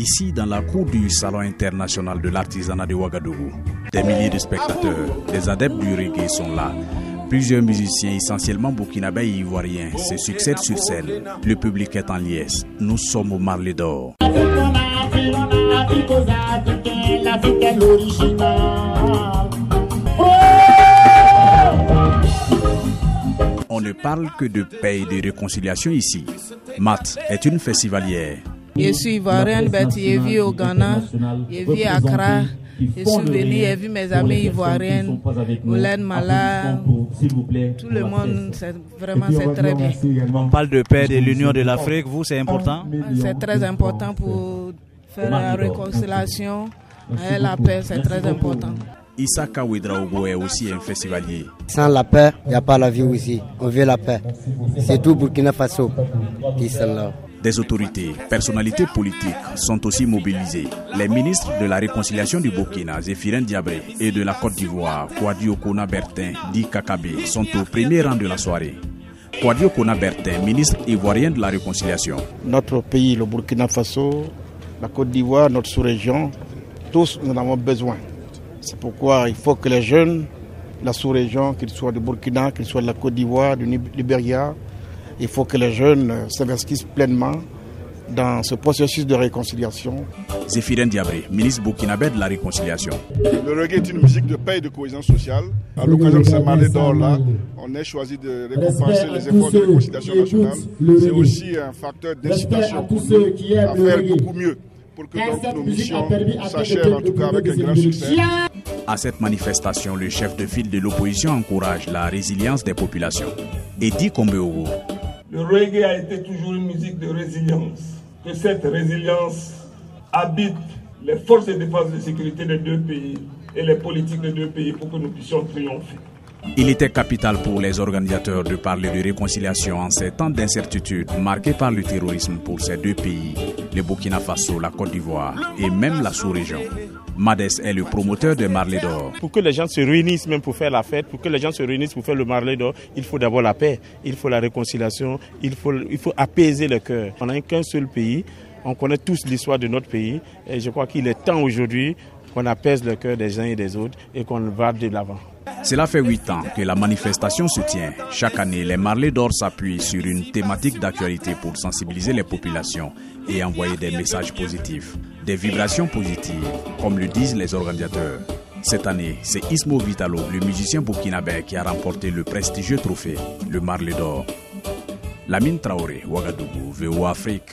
ici dans la cour du Salon international de l'artisanat de Ouagadougou. Des milliers de spectateurs, des adeptes du reggae sont là. Plusieurs musiciens, essentiellement burkinabés et ivoiriens, se succèdent sur scène. Le public est en liesse. Nous sommes au Marley d'Or. On ne parle que de paix et de réconciliation ici. Matt est une festivalière. Je suis ivoirienne, j'ai vu au Ghana, j'ai vu à Accra. Je suis venue, j'ai vu mes amis ivoiriennes, Oulène Mala, tout le monde, c'est vraiment c'est très bien. On parle de paix, de l'union de l'Afrique, vous c'est important? C'est très important pour faire la réconciliation et la paix, c'est très important. Issaka Ouedraogo est aussi un festivalier. Sans la paix, il n'y a pas la vie aussi. On veut la paix. C'est tout Burkina Faso qui sont là. Des autorités, personnalités politiques sont aussi mobilisées. Les ministres de la réconciliation du Burkina, Zéphirin Diabré, et de la Côte d'Ivoire, Kouadio Kona Bertin, dit Kakabe, sont au premier rang de la soirée. Kouadio Kona Bertin, ministre ivoirien de la réconciliation. Notre pays, le Burkina Faso, la Côte d'Ivoire, notre sous-région, tous nous en avons besoin. C'est pourquoi il faut que les jeunes, la sous-région, qu'ils soient du Burkina, qu'ils soient de la Côte d'Ivoire, du Libéria, il faut que les jeunes s'investissent pleinement dans ce processus de réconciliation. Zéphirin Diabré, ministre burkinabé de la réconciliation. Le reggae est une musique de paix et de cohésion sociale. À l'occasion de ce marlé d'or là, on a choisi de récompenser les efforts de réconciliation nationale. C'est aussi un facteur d'incitation pour nous à faire beaucoup mieux pour que donc, nos missions s'achèvent en tout cas avec un grand succès. À cette manifestation, le chef de file de l'opposition encourage la résilience des populations. Eddie Kombeogo. Le reggae a été toujours une musique de résilience. Que cette résilience habite les forces de défense de sécurité des deux pays et les politiques des deux pays pour que nous puissions triompher. Il était capital pour les organisateurs de parler de réconciliation en ces temps d'incertitude marqués par le terrorisme pour ces deux pays, le Burkina Faso, la Côte d'Ivoire et même la sous-région. Madès est le promoteur de Marley d'Or. Pour que les gens se réunissent même pour faire la fête, pour que les gens se réunissent pour faire le Marley d'Or, il faut d'abord la paix, il faut la réconciliation, il faut, il faut apaiser le cœur. On n'a qu'un seul pays, on connaît tous l'histoire de notre pays et je crois qu'il est temps aujourd'hui qu'on apaise le cœur des uns et des autres et qu'on va de l'avant. Cela fait huit ans que la manifestation se tient. Chaque année, les Marley d'Or s'appuient sur une thématique d'actualité pour sensibiliser les populations et envoyer des messages positifs, des vibrations positives, comme le disent les organisateurs. Cette année, c'est Ismo Vitalo, le musicien burkinabé, qui a remporté le prestigieux trophée, le Marley d'Or. Lamine Traoré, Ouagadougou, VO Afrique.